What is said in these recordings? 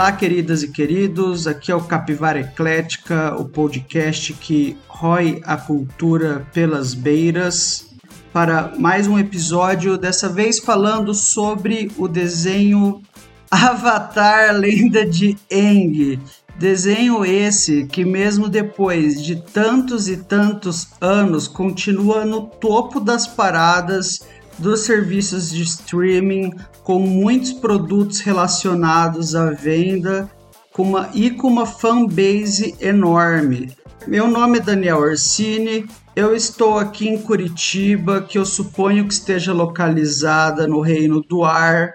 Olá, queridas e queridos. Aqui é o Capivara Eclética, o podcast que rói a cultura pelas beiras, para mais um episódio, dessa vez falando sobre o desenho Avatar Lenda de Aang. Desenho esse que, mesmo depois de tantos e tantos anos, continua no topo das paradas dos serviços de streaming, com muitos produtos relacionados à venda com uma, e com uma fanbase enorme. Meu nome é Daniel Orsini, eu estou aqui em Curitiba, que eu suponho que esteja localizada no Reino do Ar,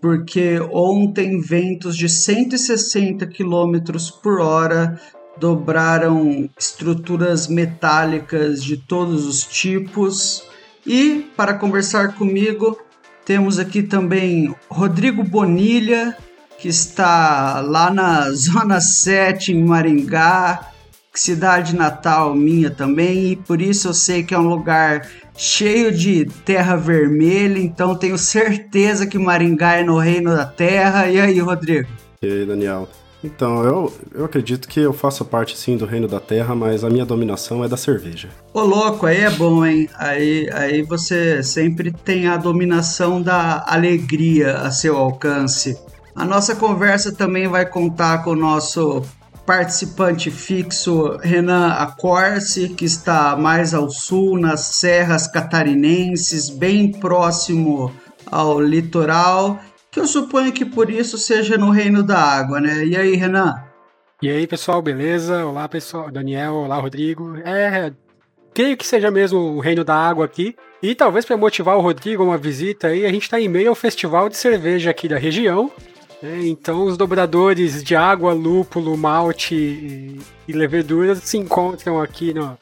porque ontem ventos de 160 km por hora dobraram estruturas metálicas de todos os tipos. E para conversar comigo, temos aqui também Rodrigo Bonilha, que está lá na Zona 7, em Maringá, cidade natal minha também, e por isso eu sei que é um lugar cheio de terra vermelha, então tenho certeza que Maringá é no reino da terra. E aí, Rodrigo? E aí, Daniel? Então, eu, eu acredito que eu faço parte sim do reino da terra, mas a minha dominação é da cerveja. Ô louco, aí é bom, hein? Aí, aí você sempre tem a dominação da alegria a seu alcance. A nossa conversa também vai contar com o nosso participante fixo Renan Acorce, que está mais ao sul, nas serras catarinenses, bem próximo ao litoral, que eu suponho que por isso seja no Reino da Água, né? E aí, Renan? E aí, pessoal, beleza? Olá, pessoal, Daniel, olá, Rodrigo. É, creio que seja mesmo o Reino da Água aqui. E talvez para motivar o Rodrigo uma visita aí, a gente está em meio ao festival de cerveja aqui da região. É, então os dobradores de água, lúpulo, malte e, e leveduras se encontram aqui no,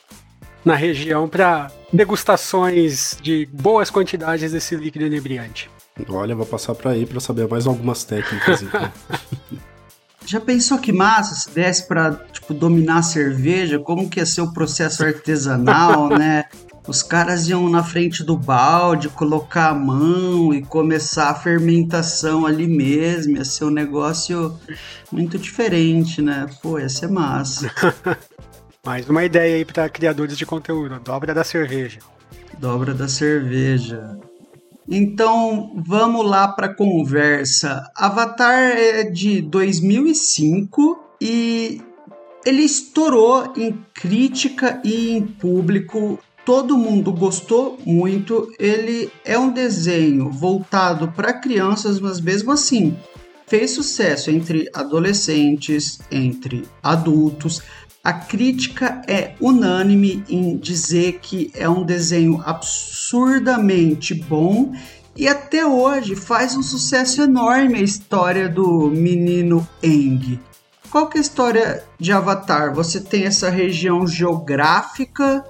na região para degustações de boas quantidades desse líquido inebriante. Olha, vou passar para aí para saber mais algumas técnicas. Então. Já pensou que massa se desse para tipo, dominar a cerveja? Como que ia ser o processo artesanal, né? Os caras iam na frente do balde, colocar a mão e começar a fermentação ali mesmo. Ia ser um negócio muito diferente, né? Pô, ia ser massa. Mais uma ideia aí para criadores de conteúdo: dobra da cerveja. Dobra da cerveja. Então vamos lá para a conversa. Avatar é de 2005 e ele estourou em crítica e em público todo mundo gostou muito. Ele é um desenho voltado para crianças, mas mesmo assim fez sucesso entre adolescentes, entre adultos. A crítica é unânime em dizer que é um desenho absurdamente bom e até hoje faz um sucesso enorme a história do menino Eng. Qual que é a história de Avatar? Você tem essa região geográfica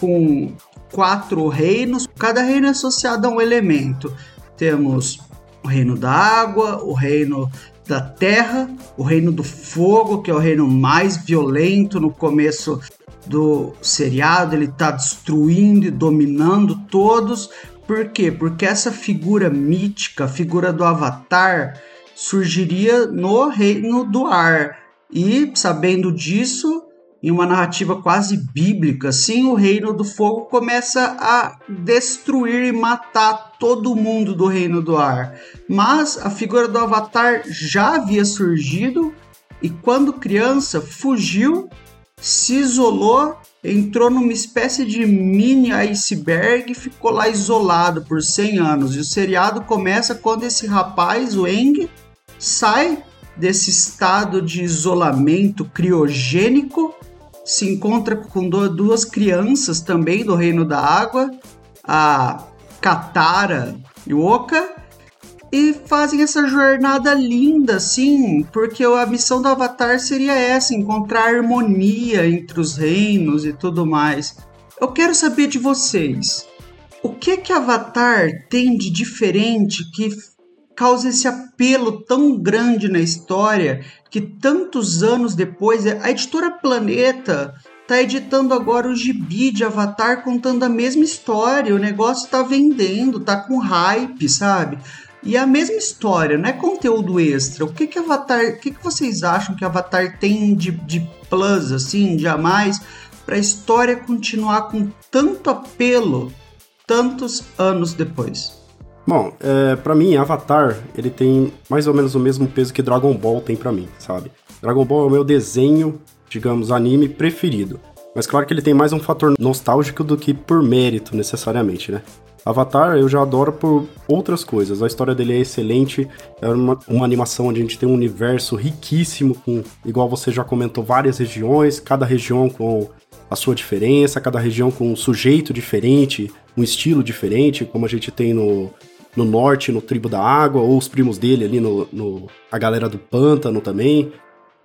com quatro reinos, cada reino é associado a um elemento. Temos o reino da água, o reino da terra, o reino do fogo, que é o reino mais violento no começo do seriado, ele está destruindo e dominando todos. Por quê? Porque essa figura mítica, figura do Avatar, surgiria no reino do ar. E sabendo disso, em uma narrativa quase bíblica, assim, o reino do fogo começa a destruir e matar todo mundo do reino do ar. Mas a figura do Avatar já havia surgido e quando criança fugiu, se isolou, entrou numa espécie de mini iceberg e ficou lá isolado por 100 anos. E o seriado começa quando esse rapaz, o Eng, sai desse estado de isolamento criogênico se encontra com duas crianças também do Reino da Água, a Katara e Oka, e fazem essa jornada linda, assim, porque a missão do Avatar seria essa: encontrar harmonia entre os reinos e tudo mais. Eu quero saber de vocês. O que que Avatar tem de diferente que causa esse apelo tão grande na história que tantos anos depois a editora Planeta está editando agora o gibi de Avatar contando a mesma história. O negócio está vendendo, tá com hype, sabe? E a mesma história, não é conteúdo extra. O que que Avatar, o que que vocês acham que Avatar tem de, de plus, assim, de a mais, para a história continuar com tanto apelo tantos anos depois? Bom, é, para mim, Avatar, ele tem mais ou menos o mesmo peso que Dragon Ball tem para mim, sabe? Dragon Ball é o meu desenho, digamos, anime preferido. Mas claro que ele tem mais um fator nostálgico do que por mérito, necessariamente, né? Avatar eu já adoro por outras coisas. A história dele é excelente, é uma, uma, animação onde a gente tem um universo riquíssimo, com, igual você já comentou, várias regiões, cada região com a sua diferença, cada região com um sujeito diferente, um estilo diferente, como a gente tem no, no norte, no Tribo da Água, ou os primos dele ali no, no a galera do Pântano também.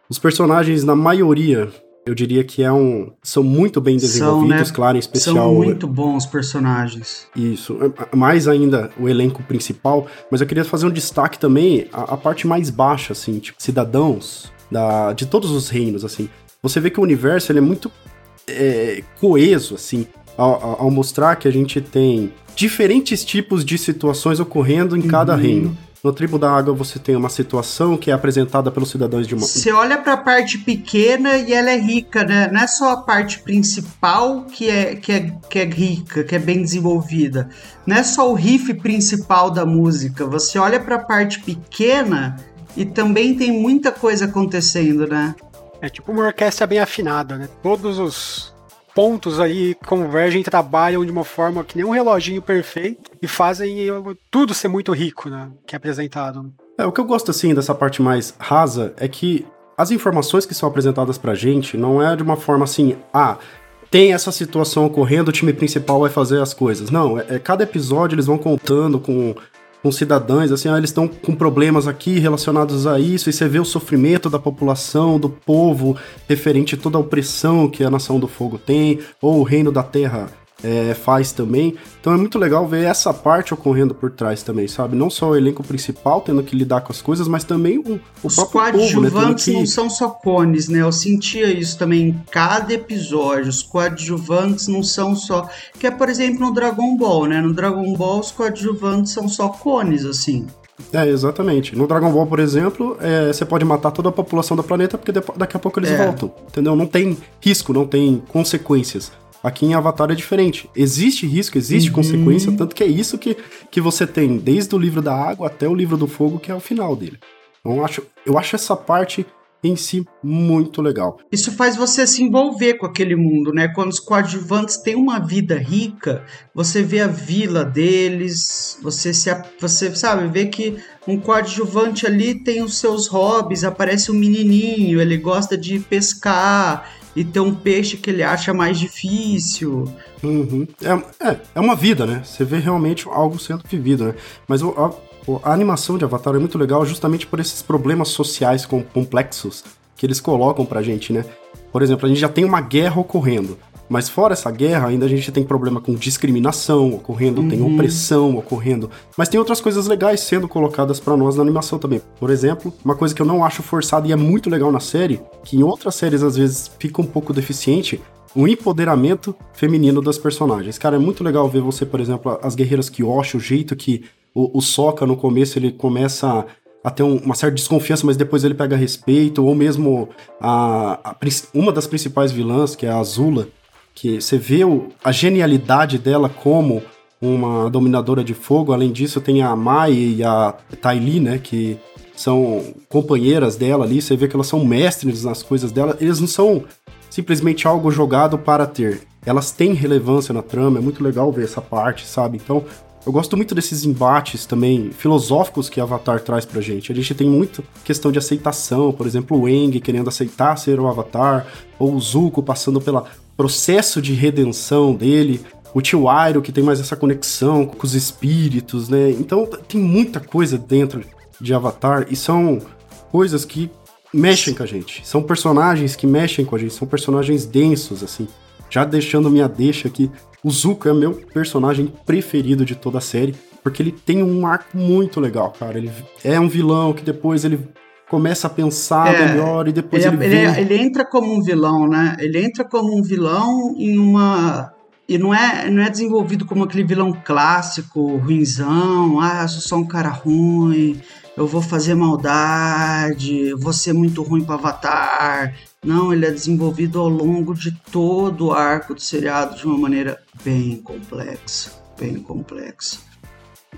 Os personagens, na maioria, eu diria que é um, são muito bem desenvolvidos, são, né? claro, em especial. São muito bons personagens. Isso, é, mais ainda o elenco principal, mas eu queria fazer um destaque também a, a parte mais baixa, assim, tipo, cidadãos da, de todos os reinos, assim. Você vê que o universo ele é muito é, coeso, assim, ao, ao, mostrar que a gente tem diferentes tipos de situações ocorrendo em uhum. cada reino. No Tribo da Água você tem uma situação que é apresentada pelos cidadãos de uma. Você olha para a parte pequena e ela é rica, né? Não é só a parte principal que é, que é, que é rica, que é bem desenvolvida. Não é só o riff principal da música. Você olha para a parte pequena e também tem muita coisa acontecendo, né? É tipo uma orquestra bem afinada, né? Todos os pontos aí convergem trabalham de uma forma que nem um reloginho perfeito e fazem tudo ser muito rico, né? Que é apresentado. É, o que eu gosto, assim, dessa parte mais rasa é que as informações que são apresentadas pra gente não é de uma forma assim, ah, tem essa situação ocorrendo, o time principal vai fazer as coisas. Não, é, é cada episódio eles vão contando com com cidadãos, assim, ah, eles estão com problemas aqui relacionados a isso, e você vê o sofrimento da população, do povo, referente a toda a opressão que a Nação do Fogo tem, ou o Reino da Terra é, faz também. Então é muito legal ver essa parte ocorrendo por trás também, sabe? Não só o elenco principal tendo que lidar com as coisas, mas também o, o Os próprio povo, né? que... não são só cones, né? Eu sentia isso também em cada episódio. Os coadjuvantes não são só... Que é, por exemplo, no Dragon Ball, né? No Dragon Ball, os coadjuvantes são só cones, assim. É, exatamente. No Dragon Ball, por exemplo, é, você pode matar toda a população do planeta porque daqui a pouco eles é. voltam. Entendeu? Não tem risco, não tem consequências. Aqui em Avatar é diferente. Existe risco, existe uhum. consequência, tanto que é isso que, que você tem desde o livro da água até o livro do fogo, que é o final dele. Então eu acho, eu acho essa parte em si muito legal. Isso faz você se envolver com aquele mundo, né? Quando os coadjuvantes têm uma vida rica, você vê a vila deles, você se você sabe, vê que um coadjuvante ali tem os seus hobbies, aparece um menininho, ele gosta de pescar, e ter um peixe que ele acha mais difícil. Uhum. É, é, é, uma vida, né? Você vê realmente algo sendo vivido, né? Mas a, a, animação de Avatar é muito legal justamente por esses problemas sociais complexos que eles colocam pra gente, né? Por exemplo, a gente já tem uma guerra ocorrendo. Mas fora essa guerra, ainda a gente tem problema com discriminação ocorrendo, uhum. tem opressão ocorrendo. Mas tem outras coisas legais sendo colocadas para nós na animação também. Por exemplo, uma coisa que eu não acho forçada e é muito legal na série, que em outras séries às vezes fica um pouco deficiente, o empoderamento feminino das personagens. Cara, é muito legal ver você, por exemplo, as guerreiras Kyoshi, o jeito que o, o Sokka no começo ele começa a ter um, uma certa desconfiança, mas depois ele pega respeito, ou mesmo a, a, uma das principais vilãs, que é a Azula, que você vê a genialidade dela como uma dominadora de fogo. Além disso, tem a Mai e a Ty né, que são companheiras dela ali. Você vê que elas são mestres nas coisas dela. Eles não são simplesmente algo jogado para ter. Elas têm relevância na trama. É muito legal ver essa parte, sabe? Então, eu gosto muito desses embates também filosóficos que Avatar traz pra gente. A gente tem muita questão de aceitação, por exemplo, o querendo aceitar ser o Avatar, ou o Zuko passando pelo processo de redenção dele, o tio Airo que tem mais essa conexão com os espíritos, né? Então tem muita coisa dentro de Avatar e são coisas que mexem com a gente. São personagens que mexem com a gente, são personagens densos, assim. Já deixando minha deixa aqui, o Zuko é meu personagem preferido de toda a série, porque ele tem um arco muito legal, cara. Ele é um vilão que depois ele começa a pensar é, melhor e depois ele, ele, ele, ele, entra como um vilão, né? Ele entra como um vilão em uma e não é, não é desenvolvido como aquele vilão clássico, ruinzão, ah, eu sou só um cara ruim, eu vou fazer maldade, vou ser muito ruim para Avatar. Não, ele é desenvolvido ao longo de todo o arco do seriado de uma maneira bem complexa, bem complexa.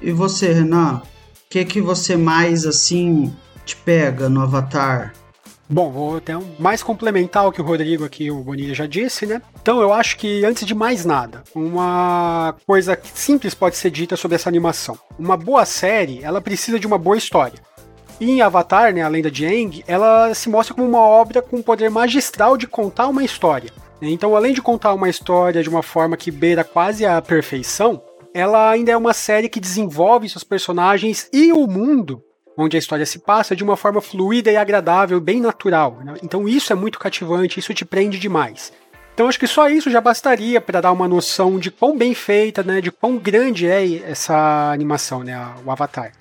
E você, Renan, o que que você mais assim te pega no Avatar? Bom, vou até um mais complementar o que o Rodrigo aqui, o Bonilha já disse, né? Então eu acho que, antes de mais nada, uma coisa simples pode ser dita sobre essa animação. Uma boa série, ela precisa de uma boa história. E em Avatar, né, a lenda de Aang, ela se mostra como uma obra com poder magistral de contar uma história. Então, além de contar uma história de uma forma que beira quase a perfeição, ela ainda é uma série que desenvolve seus personagens e o mundo onde a história se passa de uma forma fluida e agradável, bem natural. Né? Então isso é muito cativante, isso te prende demais. Então acho que só isso já bastaria para dar uma noção de quão bem feita, né, de quão grande é essa animação, né, o Avatar.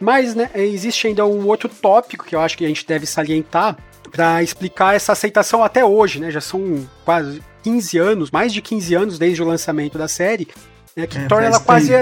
Mas, né, existe ainda um outro tópico que eu acho que a gente deve salientar para explicar essa aceitação até hoje, né? Já são quase 15 anos, mais de 15 anos desde o lançamento da série, né, que é, torna ela quase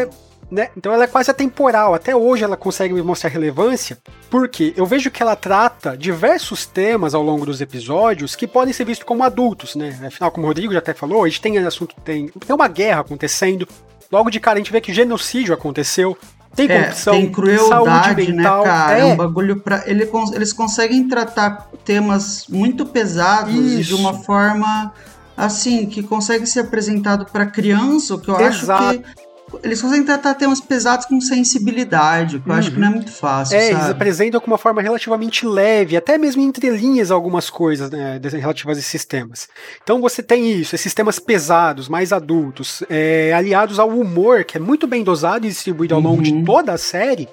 né? Então ela é quase atemporal. Até hoje ela consegue me mostrar relevância, porque eu vejo que ela trata diversos temas ao longo dos episódios que podem ser vistos como adultos, né? Afinal, como o Rodrigo já até falou, a gente tem assunto, tem, tem uma guerra acontecendo. Logo de cara a gente vê que genocídio aconteceu. Tem é, corrupção, é, tem crueldade, né, cara? É. é um bagulho para ele, eles conseguem tratar temas muito pesados Isso. de uma forma assim que consegue ser apresentado para criança, o que eu Exato. acho que eles conseguem tratar temas pesados com sensibilidade, que eu uhum. acho que não é muito fácil. É, sabe? eles apresentam com uma forma relativamente leve, até mesmo entre linhas algumas coisas né, relativas a esses temas. Então você tem isso, esses temas pesados, mais adultos, é, aliados ao humor, que é muito bem dosado e distribuído ao longo uhum. de toda a série.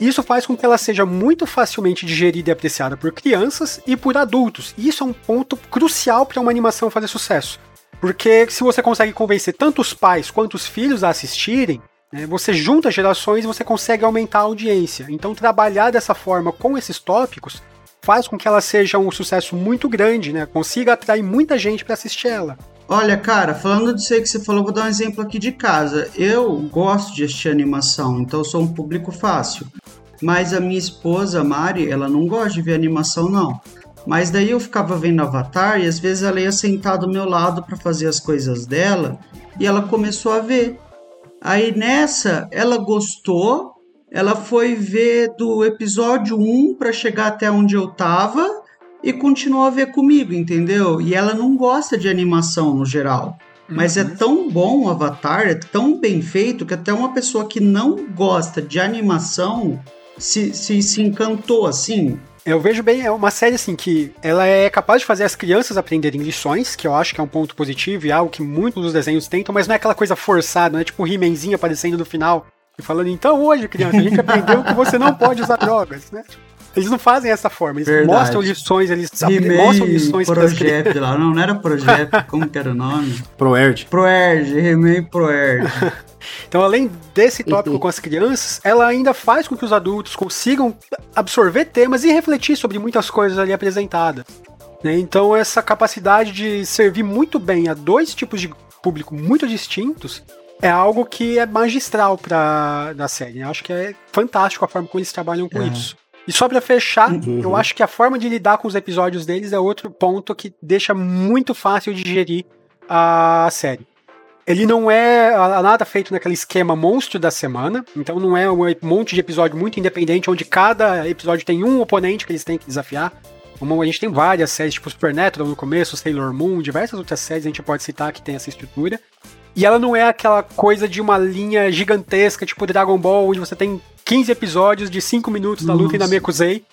Isso faz com que ela seja muito facilmente digerida e apreciada por crianças e por adultos. E isso é um ponto crucial para uma animação fazer sucesso. Porque se você consegue convencer tanto os pais quanto os filhos a assistirem, né, você junta gerações e você consegue aumentar a audiência. Então, trabalhar dessa forma com esses tópicos faz com que ela seja um sucesso muito grande, né? Consiga atrair muita gente para assistir ela. Olha, cara, falando disso aí que você falou, vou dar um exemplo aqui de casa. Eu gosto de assistir animação, então eu sou um público fácil. Mas a minha esposa, Mari, ela não gosta de ver animação, não. Mas daí eu ficava vendo Avatar e às vezes ela ia sentar do meu lado para fazer as coisas dela e ela começou a ver. Aí nessa, ela gostou, ela foi ver do episódio 1 para chegar até onde eu tava e continuou a ver comigo, entendeu? E ela não gosta de animação no geral. Mas é uhum. é tão bom o Avatar, é tão bem feito que até uma pessoa que não gosta de animação se, se, se encantou assim. Eu vejo bem, é uma série assim que ela é capaz de fazer as crianças aprenderem lições, que eu acho que é um ponto positivo e algo que muitos dos desenhos tentam, mas não é aquela coisa forçada, não é tipo um He-Manzinho aparecendo no final e falando, então hoje, criança, a gente aprendeu que você não pode usar drogas, né? Eles não fazem essa forma, eles Verdade. mostram lições, eles mostram lições Project lá, não, não era Project, como que era o nome? Proerd. Proerd, He-Man Proerd. Então, além desse tópico com as crianças, ela ainda faz com que os adultos consigam absorver temas e refletir sobre muitas coisas ali apresentadas. Né? Então, essa capacidade de servir muito bem a dois tipos de público muito distintos é algo que é magistral para a série. Eu acho que é fantástico a forma como eles trabalham com é. isso. E só para fechar, uhum. eu acho que a forma de lidar com os episódios deles é outro ponto que deixa muito fácil de digerir a série. Ele não é nada feito naquele esquema monstro da semana, então não é um monte de episódio muito independente, onde cada episódio tem um oponente que eles têm que desafiar. Como a gente tem várias séries, tipo Supernatural no começo, Sailor Moon, diversas outras séries a gente pode citar que tem essa estrutura. E ela não é aquela coisa de uma linha gigantesca, tipo Dragon Ball, onde você tem 15 episódios de 5 minutos da luta e na Mekusei.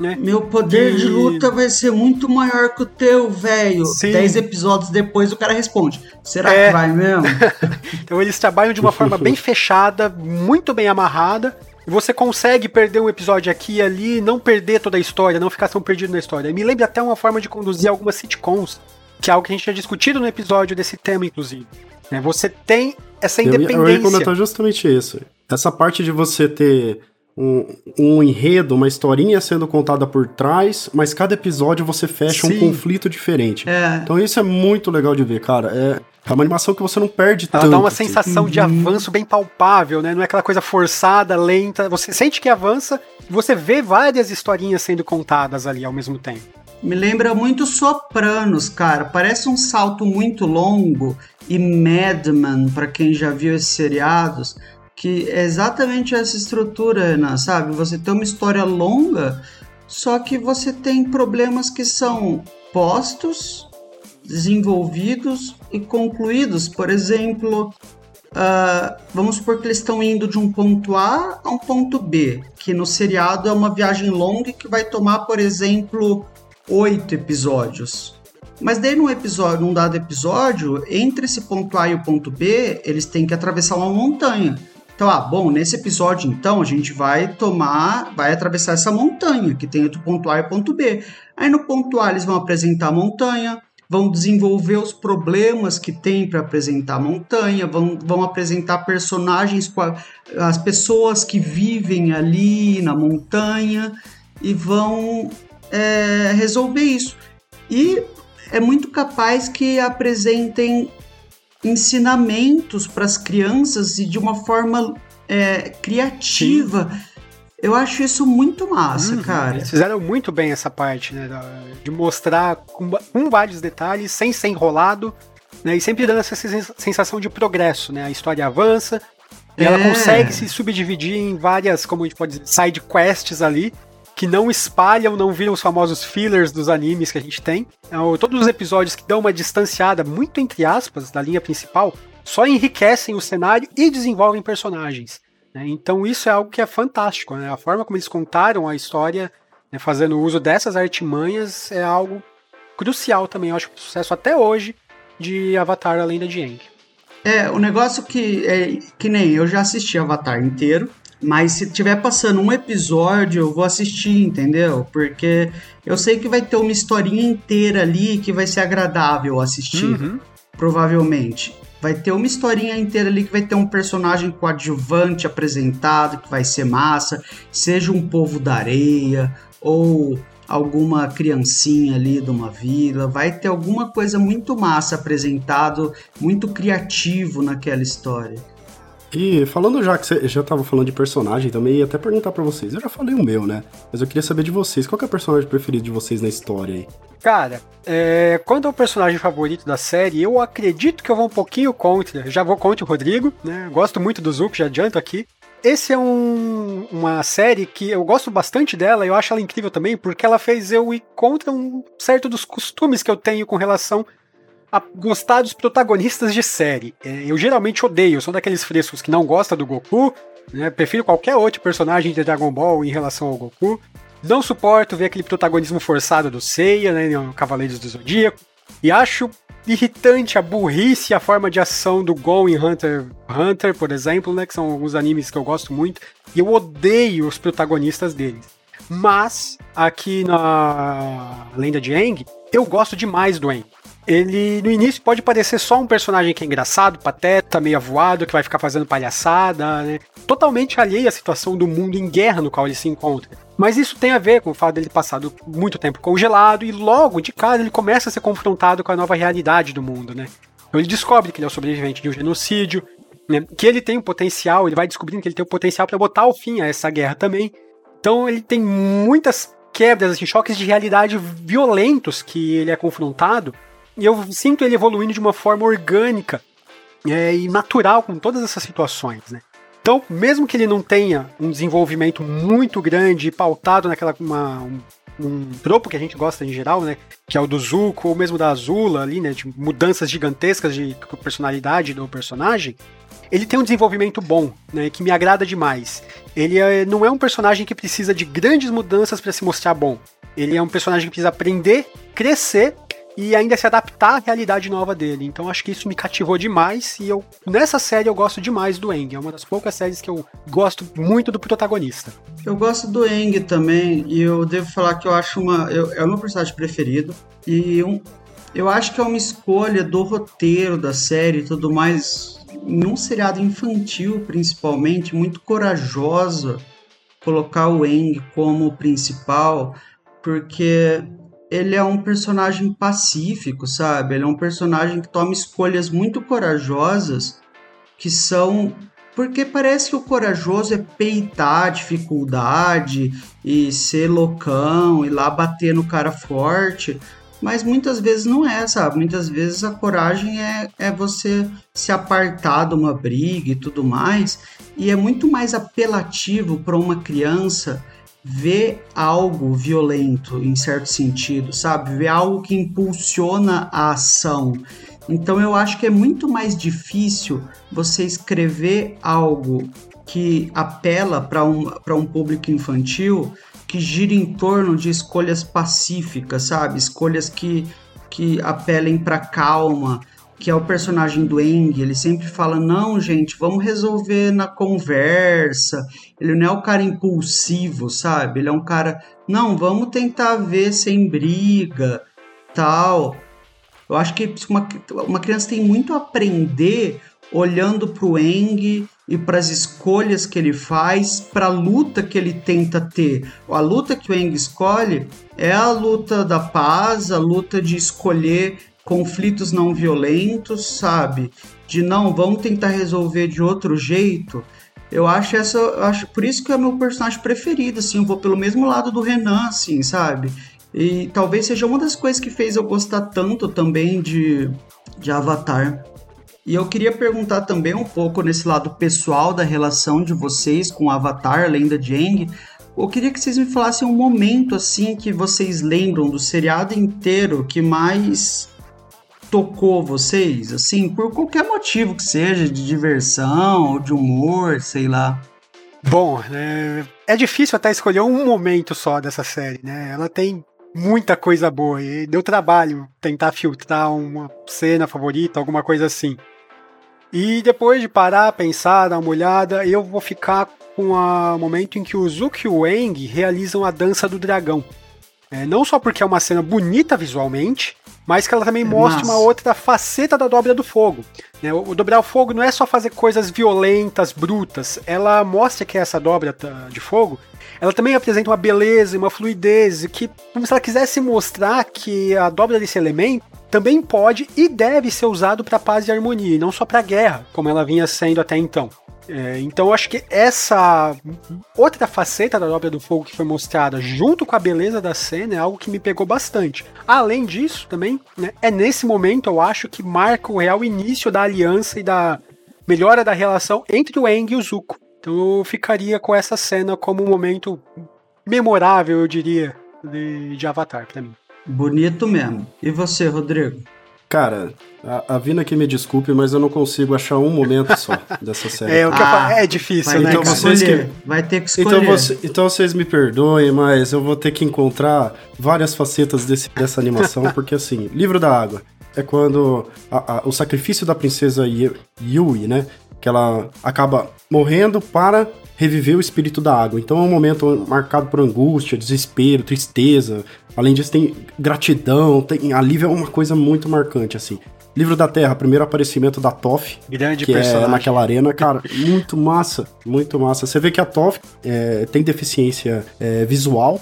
Né? Meu poder e... de luta vai ser muito maior que o teu, velho. Dez episódios depois o cara responde: Será é... que vai mesmo? então eles trabalham de uma forma bem fechada, muito bem amarrada. E você consegue perder um episódio aqui e ali, não perder toda a história, não ficar tão perdido na história. Me lembra até uma forma de conduzir algumas sitcoms, que é algo que a gente tinha discutido no episódio desse tema, inclusive. Né? Você tem essa independência. Eu ia, eu ia comentar justamente isso. Essa parte de você ter um, um, enredo, uma historinha sendo contada por trás, mas cada episódio você fecha Sim. um conflito diferente. É. Então isso é muito legal de ver, cara. É, é uma animação que você não perde Ela tanto. dá uma assim. sensação de uhum. avanço bem palpável, né? Não é aquela coisa forçada, lenta. Você sente que avança e você vê várias historinhas sendo contadas ali ao mesmo tempo. Me lembra muito Sopranos, cara. Parece um salto muito longo e Mad Men, para quem já viu esses seriados que é exatamente essa estrutura, Renan, sabe? Você tem uma história longa, só que você tem problemas que são postos, desenvolvidos e concluídos. Por exemplo, uh, vamos supor que eles estão indo de um ponto A a um ponto B, que no seriado é uma viagem longa que vai tomar, por exemplo, oito episódios. Mas daí num episódio, num dado episódio, entre esse ponto A e o ponto B, eles têm que atravessar uma montanha. Então, ah, bom, nesse episódio, então, a gente vai tomar, vai atravessar essa montanha, que tem o ponto A e o ponto B. Aí no ponto A eles vão apresentar a montanha, vão desenvolver os problemas que tem para apresentar a montanha, vão, vão apresentar personagens, as pessoas que vivem ali na montanha e vão é, resolver isso. E é muito capaz que apresentem ensinamentos para as crianças e de uma forma é, criativa. Sim. Eu acho isso muito massa, uhum. cara. Eles fizeram muito bem essa parte, né? De mostrar com, com vários detalhes, sem ser enrolado, né? E sempre dando essa sensação de progresso, né? A história avança, é. ela consegue se subdividir em várias, como a gente pode dizer, side quests ali, que não espalham, não viram os famosos fillers dos animes que a gente tem. Então, todos os episódios que dão uma distanciada, muito entre aspas, da linha principal, só enriquecem o cenário e desenvolvem personagens. Né? Então isso é algo que é fantástico. Né? A forma como eles contaram a história, né, fazendo uso dessas artimanhas, é algo crucial também. Eu acho que o sucesso até hoje de Avatar A Lenda de Aang. É, o negócio que é que nem eu já assisti Avatar inteiro, mas se tiver passando um episódio, eu vou assistir, entendeu? Porque eu sei que vai ter uma historinha inteira ali que vai ser agradável assistir. Uhum. Provavelmente. Vai ter uma historinha inteira ali que vai ter um personagem coadjuvante apresentado, que vai ser massa. Seja um povo da areia, ou alguma criancinha ali de uma vila, vai ter alguma coisa muito massa apresentado, muito criativo naquela história. E falando já que você já tava falando de personagem também, ia até perguntar para vocês. Eu já falei o meu, né? Mas eu queria saber de vocês. Qual é o personagem preferido de vocês na história aí? Cara, é, quanto ao personagem favorito da série, eu acredito que eu vou um pouquinho contra. Já vou contra o Rodrigo, né? Gosto muito do Zuko, já adianto aqui. Esse é um, uma série que eu gosto bastante dela, eu acho ela incrível também, porque ela fez eu ir contra um certo dos costumes que eu tenho com relação a gostar dos protagonistas de série. É, eu geralmente odeio, sou daqueles frescos que não gosta do Goku, né? Prefiro qualquer outro personagem de Dragon Ball em relação ao Goku. Não suporto ver aquele protagonismo forçado do Seiya, né, no Cavaleiros do Zodíaco. E acho irritante a burrice e a forma de ação do Gon em Hunter Hunter, por exemplo, né, que são alguns animes que eu gosto muito. E eu odeio os protagonistas deles. Mas aqui na Lenda de Aang, eu gosto demais do Aang. Ele no início pode parecer só um personagem que é engraçado, pateta, meio avoado, que vai ficar fazendo palhaçada, né? Totalmente alheio à situação do mundo em guerra no qual ele se encontra. Mas isso tem a ver com o fato dele passado muito tempo congelado e logo de cara ele começa a ser confrontado com a nova realidade do mundo, né? Então ele descobre que ele é o sobrevivente de um genocídio, né? que ele tem um potencial, ele vai descobrindo que ele tem o um potencial para botar o fim a essa guerra também. Então ele tem muitas quebras, assim, choques de realidade violentos que ele é confrontado e eu sinto ele evoluindo de uma forma orgânica é, e natural com todas essas situações, né? Então, mesmo que ele não tenha um desenvolvimento muito grande e pautado naquela uma, um, um tropo que a gente gosta em geral, né? Que é o do Zuko ou mesmo da Azula ali, né? De mudanças gigantescas de personalidade do personagem. Ele tem um desenvolvimento bom, né? Que me agrada demais. Ele é, não é um personagem que precisa de grandes mudanças para se mostrar bom. Ele é um personagem que precisa aprender, crescer e ainda se adaptar à realidade nova dele. Então acho que isso me cativou demais e eu nessa série eu gosto demais do Eng. É uma das poucas séries que eu gosto muito do protagonista. Eu gosto do Eng também e eu devo falar que eu acho uma eu, é o meu personagem preferido e um, eu acho que é uma escolha do roteiro da série e tudo mais em um seriado infantil principalmente muito corajosa colocar o Eng como principal, porque ele é um personagem pacífico, sabe? Ele é um personagem que toma escolhas muito corajosas que são porque parece que o corajoso é peitar a dificuldade e ser loucão e lá bater no cara forte, mas muitas vezes não é, sabe? Muitas vezes a coragem é, é você se apartar de uma briga e tudo mais, e é muito mais apelativo para uma criança ver algo violento em certo sentido, sabe? Ver algo que impulsiona a ação. Então eu acho que é muito mais difícil você escrever algo que apela para um, um público infantil que gira em torno de escolhas pacíficas, sabe? Escolhas que, que apelem para calma, que é o personagem do Eng, ele sempre fala: não, gente, vamos resolver na conversa. Ele não é o cara impulsivo, sabe? Ele é um cara, não, vamos tentar ver sem briga, tal. Eu acho que uma, uma criança tem muito a aprender olhando para o Eng e para as escolhas que ele faz, para a luta que ele tenta ter. A luta que o Eng escolhe é a luta da paz, a luta de escolher conflitos não violentos, sabe? De não, vamos tentar resolver de outro jeito. Eu acho essa, eu acho por isso que é meu personagem preferido, assim, eu vou pelo mesmo lado do Renan, assim, sabe? E talvez seja uma das coisas que fez eu gostar tanto também de, de Avatar. E eu queria perguntar também um pouco nesse lado pessoal da relação de vocês com Avatar, Lenda de Aang. Eu queria que vocês me falassem um momento assim que vocês lembram do seriado inteiro que mais tocou vocês, assim, por qualquer motivo que seja, de diversão de humor, sei lá. Bom, é, é difícil até escolher um momento só dessa série, né? Ela tem muita coisa boa. E deu trabalho tentar filtrar uma cena favorita, alguma coisa assim. E depois de parar, pensar, dar uma olhada, eu vou ficar com o momento em que o Zuki e o Eng realizam a dança do dragão. É, não só porque é uma cena bonita visualmente, mas que ela também mostra Nossa. uma outra faceta da dobra do fogo. Né? O, o, dobrar o fogo não é só fazer coisas violentas, brutas. Ela mostra que essa dobra de fogo ela também apresenta uma beleza e uma fluidez que, como se ela quisesse mostrar que a dobra desse elemento também pode e deve ser usado para paz e harmonia, e não só para guerra, como ela vinha sendo até então. É, então acho que essa outra faceta da Dobra do Fogo que foi mostrada junto com a beleza da cena é algo que me pegou bastante. Além disso, também, né, é nesse momento eu acho que marca o real início da aliança e da melhora da relação entre o Eng e o Zuko. Então eu ficaria com essa cena como um momento memorável, eu diria, de, de Avatar para mim. Bonito mesmo. E você, Rodrigo? Cara, a, a Vina que me desculpe, mas eu não consigo achar um momento só dessa série. É, o que ah, é difícil, né? Então vocês que, vai ter que escolher. Então, você, então vocês me perdoem, mas eu vou ter que encontrar várias facetas desse, dessa animação, porque assim, Livro da Água é quando a, a, o sacrifício da princesa Yui, né? que ela acaba morrendo para reviver o espírito da água. Então é um momento marcado por angústia, desespero, tristeza. Além disso, tem gratidão, tem alívio, é uma coisa muito marcante, assim. Livro da Terra, primeiro aparecimento da Toph, Grande que é personagem. é naquela arena, cara, muito massa, muito massa. Você vê que a Toph é, tem deficiência é, visual,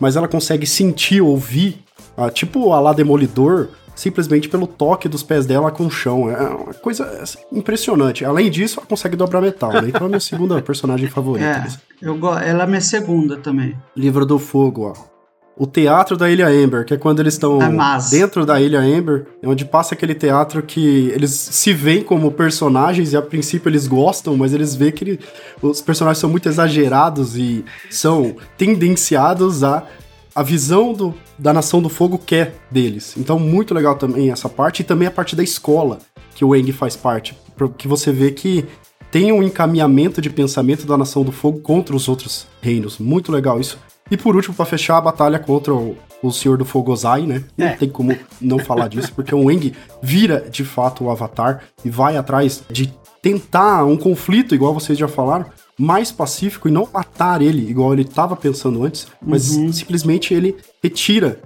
mas ela consegue sentir, ouvir, ah, tipo a lá Demolidor, simplesmente pelo toque dos pés dela com o chão. É uma coisa assim, impressionante. Além disso, ela consegue dobrar metal, né? Então é a minha segunda personagem favorita. É, eu go... ela é minha segunda também. Livro do Fogo, ó. O teatro da Ilha Amber, que é quando eles estão é dentro da Ilha Amber, é onde passa aquele teatro que eles se veem como personagens e a princípio eles gostam, mas eles veem que ele... os personagens são muito exagerados e são tendenciados a a visão do, da Nação do Fogo quer deles. Então, muito legal também essa parte, e também a parte da escola, que o Eng faz parte, que você vê que tem um encaminhamento de pensamento da Nação do Fogo contra os outros reinos. Muito legal isso. E por último, para fechar, a batalha contra o, o Senhor do Fogo Ozai, né? Não é. tem como não falar disso, porque o Eng vira de fato o Avatar e vai atrás de tentar um conflito, igual vocês já falaram, mais pacífico e não matar ele, igual ele estava pensando antes, mas uhum. simplesmente ele retira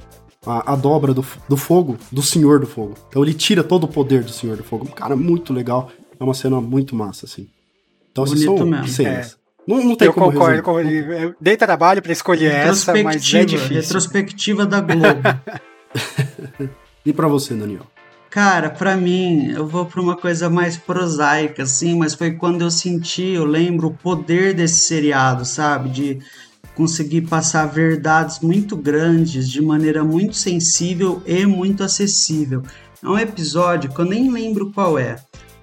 a, a, dobra do, do fogo do Senhor do Fogo. Então ele tira todo o poder do Senhor do Fogo. Cara, muito legal. É uma cena muito massa, assim. Então, essas são mesmo. cenas. É. Não, não tem eu como concordo com o Dei trabalho para escolher essa, mas é difícil. Retrospectiva da Globo. e para você, Daniel? Cara, para mim, eu vou para uma coisa mais prosaica, assim, mas foi quando eu senti, eu lembro, o poder desse seriado, sabe? De conseguir passar verdades muito grandes de maneira muito sensível e muito acessível. É um episódio que eu nem lembro qual é,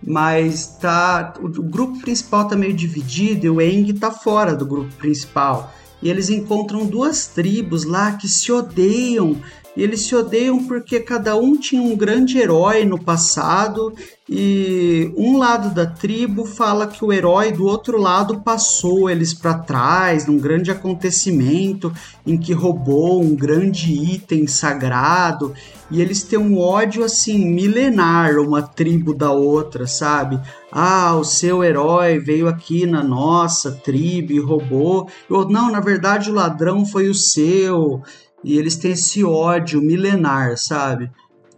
mas tá o, o grupo principal tá meio dividido e o Eng tá fora do grupo principal. E eles encontram duas tribos lá que se odeiam e eles se odeiam porque cada um tinha um grande herói no passado e um lado da tribo fala que o herói do outro lado passou eles para trás num grande acontecimento em que roubou um grande item sagrado e eles têm um ódio assim milenar uma tribo da outra, sabe? Ah, o seu herói veio aqui na nossa tribo e roubou. Ou não, na verdade o ladrão foi o seu. E eles têm esse ódio milenar, sabe?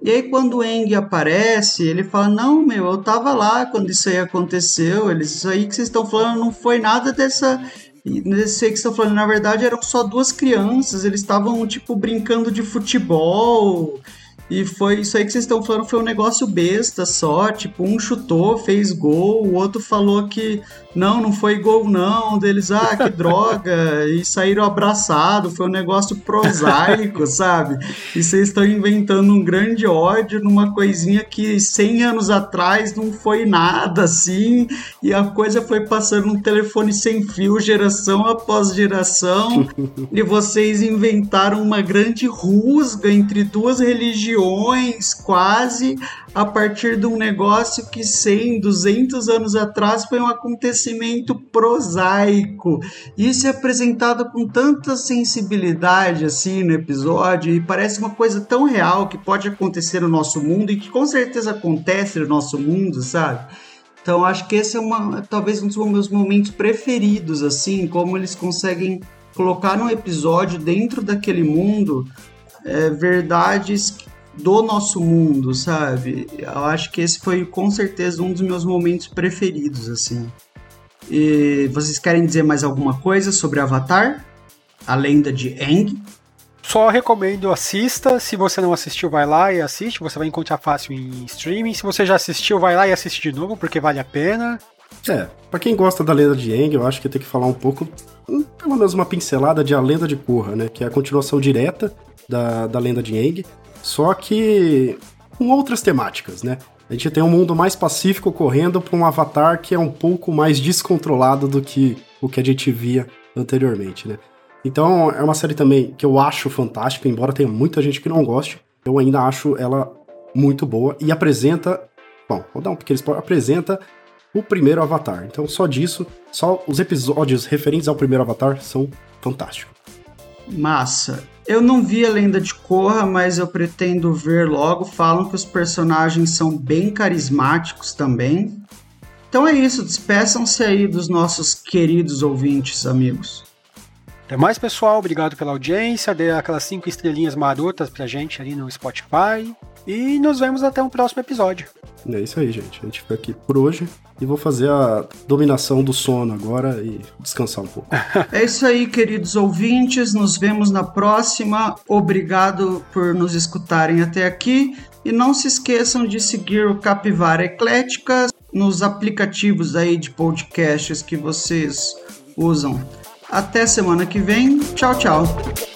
E aí quando o Eng aparece, ele fala: "Não, meu, eu tava lá quando isso aí aconteceu. Eles isso aí que vocês estão falando não foi nada dessa aí que estão falando, na verdade, eram só duas crianças, eles estavam, tipo, brincando de futebol. E foi isso aí que vocês estão falando, foi um negócio besta só. Tipo, um chutou, fez gol, o outro falou que não, não foi gol, não. Deles, ah, que droga. E saíram abraçados. Foi um negócio prosaico, sabe? E vocês estão inventando um grande ódio numa coisinha que 100 anos atrás não foi nada assim. E a coisa foi passando um telefone sem fio, geração após geração. e vocês inventaram uma grande rusga entre duas religiões, quase a partir de um negócio que 100, 200 anos atrás foi um acontecimento prosaico. Isso é apresentado com tanta sensibilidade assim no episódio e parece uma coisa tão real que pode acontecer no nosso mundo e que com certeza acontece no nosso mundo, sabe? Então acho que esse é uma, talvez um dos meus momentos preferidos, assim, como eles conseguem colocar um episódio dentro daquele mundo é, verdades do nosso mundo, sabe? Eu acho que esse foi com certeza um dos meus momentos preferidos, assim. E vocês querem dizer mais alguma coisa sobre Avatar? A lenda de Aang? Só recomendo assista. Se você não assistiu, vai lá e assiste. Você vai encontrar fácil em streaming. Se você já assistiu, vai lá e assiste de novo, porque vale a pena. É, pra quem gosta da lenda de Aang, eu acho que tem que falar um pouco, pelo menos uma pincelada de A Lenda de Korra, né? Que é a continuação direta da, da lenda de Aang só que com outras temáticas, né? A gente tem um mundo mais pacífico correndo para um avatar que é um pouco mais descontrolado do que o que a gente via anteriormente, né? Então é uma série também que eu acho fantástica, embora tenha muita gente que não goste, eu ainda acho ela muito boa e apresenta, bom, vou dar um pequeno spoiler, apresenta o primeiro Avatar. Então só disso, só os episódios referentes ao primeiro Avatar são fantásticos. Massa. Eu não vi a lenda de Korra, mas eu pretendo ver logo. Falam que os personagens são bem carismáticos também. Então é isso, despeçam-se aí dos nossos queridos ouvintes, amigos. Até mais, pessoal. Obrigado pela audiência. Dê aquelas cinco estrelinhas marotas pra gente ali no Spotify. E nos vemos até um próximo episódio. É isso aí, gente. A gente fica aqui por hoje e vou fazer a dominação do sono agora e descansar um pouco. É isso aí, queridos ouvintes. Nos vemos na próxima. Obrigado por nos escutarem até aqui. E não se esqueçam de seguir o Capivara Eclética nos aplicativos aí de podcasts que vocês usam. Até semana que vem. Tchau, tchau.